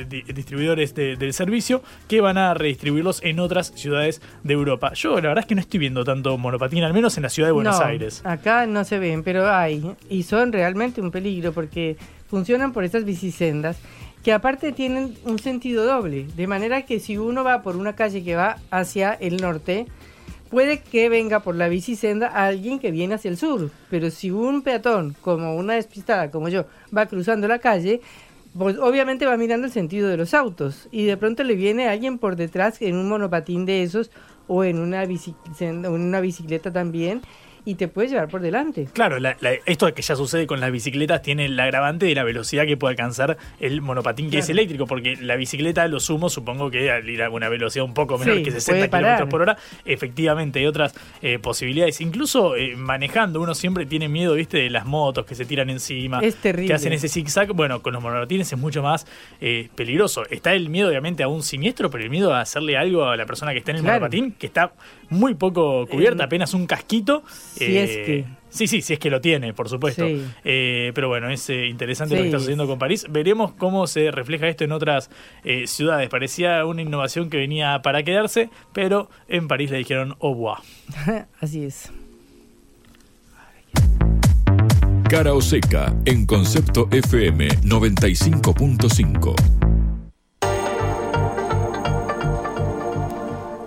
Speaker 2: distribuidores del servicio que van a redistribuirlos en otras ciudades de Europa. Yo la verdad es que no estoy viendo tanto monopatín, al menos en la ciudad de Buenos Aires.
Speaker 1: Acá no se ven, pero hay. Y son realmente un peligro porque funcionan por estas bicisendas que aparte tienen un sentido doble, de manera que si uno va por una calle que va hacia el norte, puede que venga por la bicisenda alguien que viene hacia el sur, pero si un peatón, como una despistada como yo, va cruzando la calle, pues obviamente va mirando el sentido de los autos. Y de pronto le viene alguien por detrás en un monopatín de esos o en una, en una bicicleta también y te puedes llevar por delante.
Speaker 2: Claro, esto que ya sucede con las bicicletas tiene el agravante de la velocidad que puede alcanzar el monopatín que es eléctrico, porque la bicicleta, lo sumo, supongo que al ir a una velocidad un poco menor que 60 km por hora, efectivamente hay otras eh, posibilidades. Incluso eh, manejando, uno siempre tiene miedo, viste, de las motos que se tiran encima,
Speaker 1: es terrible.
Speaker 2: que hacen ese zigzag. Bueno, con los monopatines es mucho más eh, peligroso. Está el miedo, obviamente, a un siniestro, pero el miedo a hacerle algo a la persona que está en el monopatín, que está muy poco cubierta, apenas un casquito.
Speaker 1: Si es eh, que.
Speaker 2: Sí, sí, si es que lo tiene, por supuesto. Eh, pero bueno, es eh, interesante lo que está sucediendo con París. Veremos cómo se refleja esto en otras ciudades. Parecía una innovación que venía para quedarse, pero en París le dijeron au revoir.
Speaker 1: Así es.
Speaker 3: Cara o seca en concepto FM 95.5.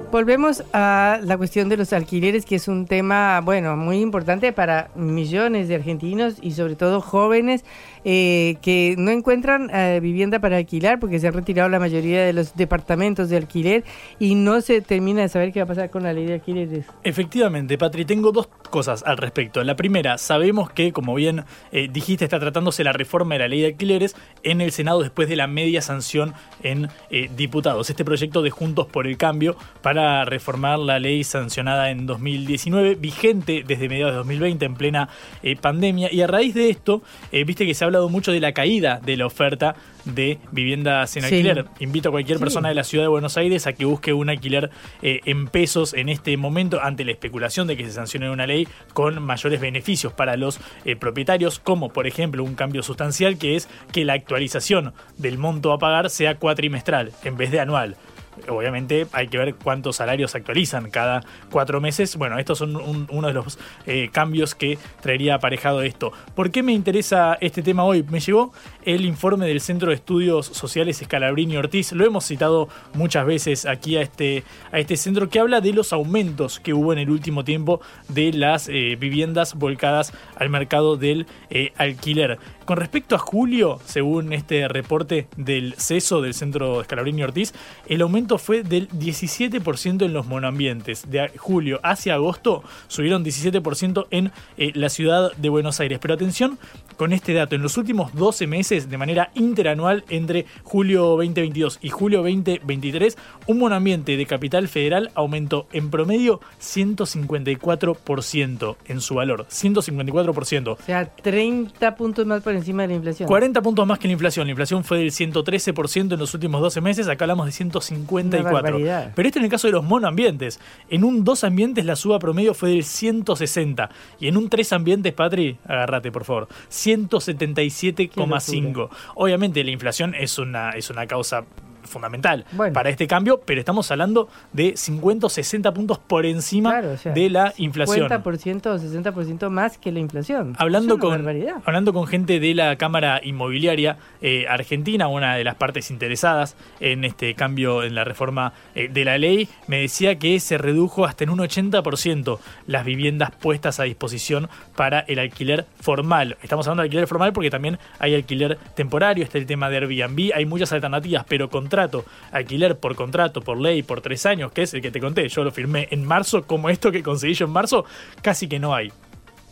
Speaker 1: Volvemos a la cuestión de los alquileres, que es un tema, bueno, muy importante para millones de argentinos y sobre todo jóvenes eh, que no encuentran eh, vivienda para alquilar porque se han retirado la mayoría de los departamentos de alquiler y no se termina de saber qué va a pasar con la ley de alquileres.
Speaker 2: Efectivamente, Patri, tengo dos cosas al respecto. La primera, sabemos que, como bien eh, dijiste, está tratándose la reforma de la ley de alquileres en el Senado después de la media sanción en diputados. Este proyecto de Juntos por el Cambio para reformar la ley sancionada en 2019, vigente desde mediados de 2020 en plena pandemia. Y a raíz de esto, viste que se habla mucho de la caída de la oferta de viviendas en alquiler. Invito a cualquier persona de la ciudad de Buenos Aires a que busque un alquiler eh, en pesos en este momento ante la especulación de que se sancione una ley con mayores beneficios para los eh, propietarios, como por ejemplo un cambio sustancial que es que la actualización del monto a pagar sea cuatrimestral en vez de anual obviamente hay que ver cuántos salarios actualizan cada cuatro meses. Bueno, estos son uno de los eh, cambios que traería aparejado esto. ¿Por qué me interesa este tema hoy? Me llegó el informe del Centro de Estudios Sociales Escalabrini Ortiz. Lo hemos citado muchas veces aquí a este, a este centro que habla de los aumentos que hubo en el último tiempo de las eh, viviendas volcadas al mercado del eh, alquiler. Con respecto a julio, según este reporte del CESO del Centro Escalabrini Ortiz, el aumento fue del 17% en los monoambientes. De julio hacia agosto subieron 17% en eh, la ciudad de Buenos Aires. Pero atención con este dato, en los últimos 12 meses, de manera interanual, entre julio 2022 y julio 2023, un monoambiente de Capital Federal aumentó en promedio 154% en su valor. 154%. O
Speaker 1: sea, 30 puntos más por encima de la inflación.
Speaker 2: 40 puntos más que la inflación. La inflación fue del 113% en los últimos 12 meses, acá hablamos de 154. Pero esto en el caso de los monoambientes. En un dos ambientes la suba promedio fue del 160 y en un tres ambientes, Patri, agárrate por favor, 177,5. Obviamente la inflación es una, es una causa fundamental para este cambio, pero estamos hablando de 50 o 60 puntos por encima de la inflación.
Speaker 1: 50% o 60% más que la inflación.
Speaker 2: Hablando con, hablando con gente de la Cámara Inmobiliaria eh, Argentina, una de las partes interesadas en este cambio en la reforma eh, de la ley, me decía que se redujo hasta en un 80% las viviendas puestas a disposición para el alquiler formal. Estamos hablando de alquiler formal porque también hay alquiler temporario, está el tema de Airbnb, hay muchas alternativas, pero contra alquiler por contrato, por ley, por tres años, que es el que te conté, yo lo firmé en marzo, como esto que conseguí yo en marzo, casi que no hay.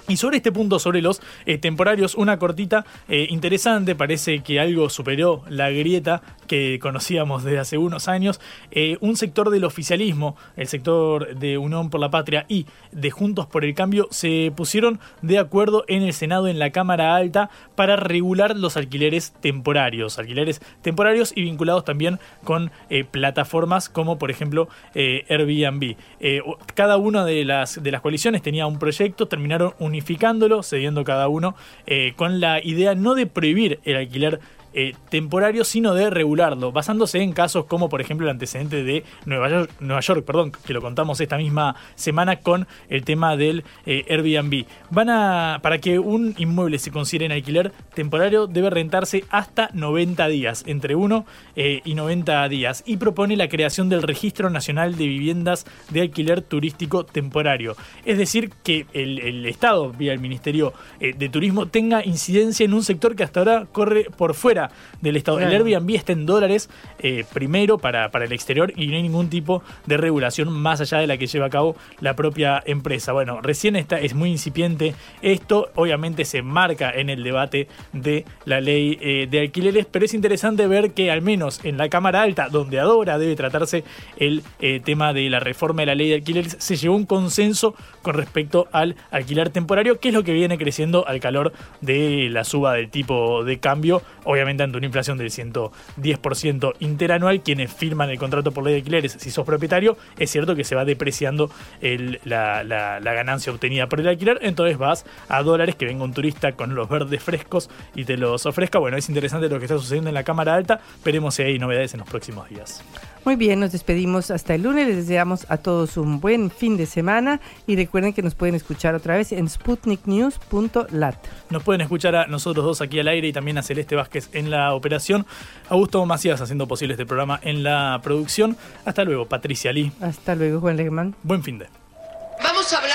Speaker 2: Y sobre este punto, sobre los eh, temporarios, una cortita eh, interesante, parece que algo superó la grieta que conocíamos desde hace unos años, eh, un sector del oficialismo, el sector de Unión por la Patria y de Juntos por el Cambio, se pusieron de acuerdo en el Senado, en la Cámara Alta, para regular los alquileres temporarios, alquileres temporarios y vinculados también con eh, plataformas como por ejemplo eh, Airbnb. cada una de las, de las coaliciones tenía un proyecto, terminaron unificándolo, cediendo cada uno con la idea no de prohibir el alquiler eh, temporario, sino de regularlo, basándose en casos como por ejemplo el antecedente de Nueva York, Nueva York perdón, que lo contamos esta misma semana con el tema del eh, Airbnb. Van a, para que un inmueble se considere en alquiler temporario, debe rentarse hasta 90 días, entre 1 eh, y 90 días, y propone la creación del Registro Nacional de Viviendas de Alquiler Turístico Temporario. Es decir, que el, Estado, vía el Ministerio de Turismo, tenga incidencia en un sector que hasta ahora corre por fuera del Estado. El Airbnb está en dólares eh, primero para, para el exterior y no hay ningún tipo de regulación más allá de la que lleva a cabo la propia empresa. Bueno, recién está, es muy incipiente esto, obviamente se marca en el debate de la ley eh, de alquileres, pero es interesante ver que al menos en la Cámara Alta, donde ahora debe tratarse el eh, tema de la reforma de la ley de alquileres, se llegó un consenso con respecto al alquiler temporario, que es lo que viene creciendo al calor de la suba del tipo de cambio, obviamente una inflación del 110% interanual, quienes firman el contrato por ley de alquileres, si sos propietario, es cierto que se va depreciando la, ganancia obtenida por el alquiler, entonces vas a dólares que venga un turista con los verdes frescos y te los ofrezca. Bueno, es interesante lo que está sucediendo en la Cámara Alta, veremos si hay novedades en los próximos días.
Speaker 1: Muy bien, nos despedimos hasta el lunes. Les deseamos a todos un buen fin de semana y recuerden que nos pueden escuchar otra vez en sputniknews.lat.
Speaker 2: Nos pueden escuchar a nosotros dos aquí al aire y también a Celeste Vázquez en la operación. Augusto Macías haciendo posible este programa en la producción. Hasta luego, Patricia Lee.
Speaker 1: Hasta luego, Juan Legman.
Speaker 2: Buen fin de.
Speaker 8: Vamos a hablar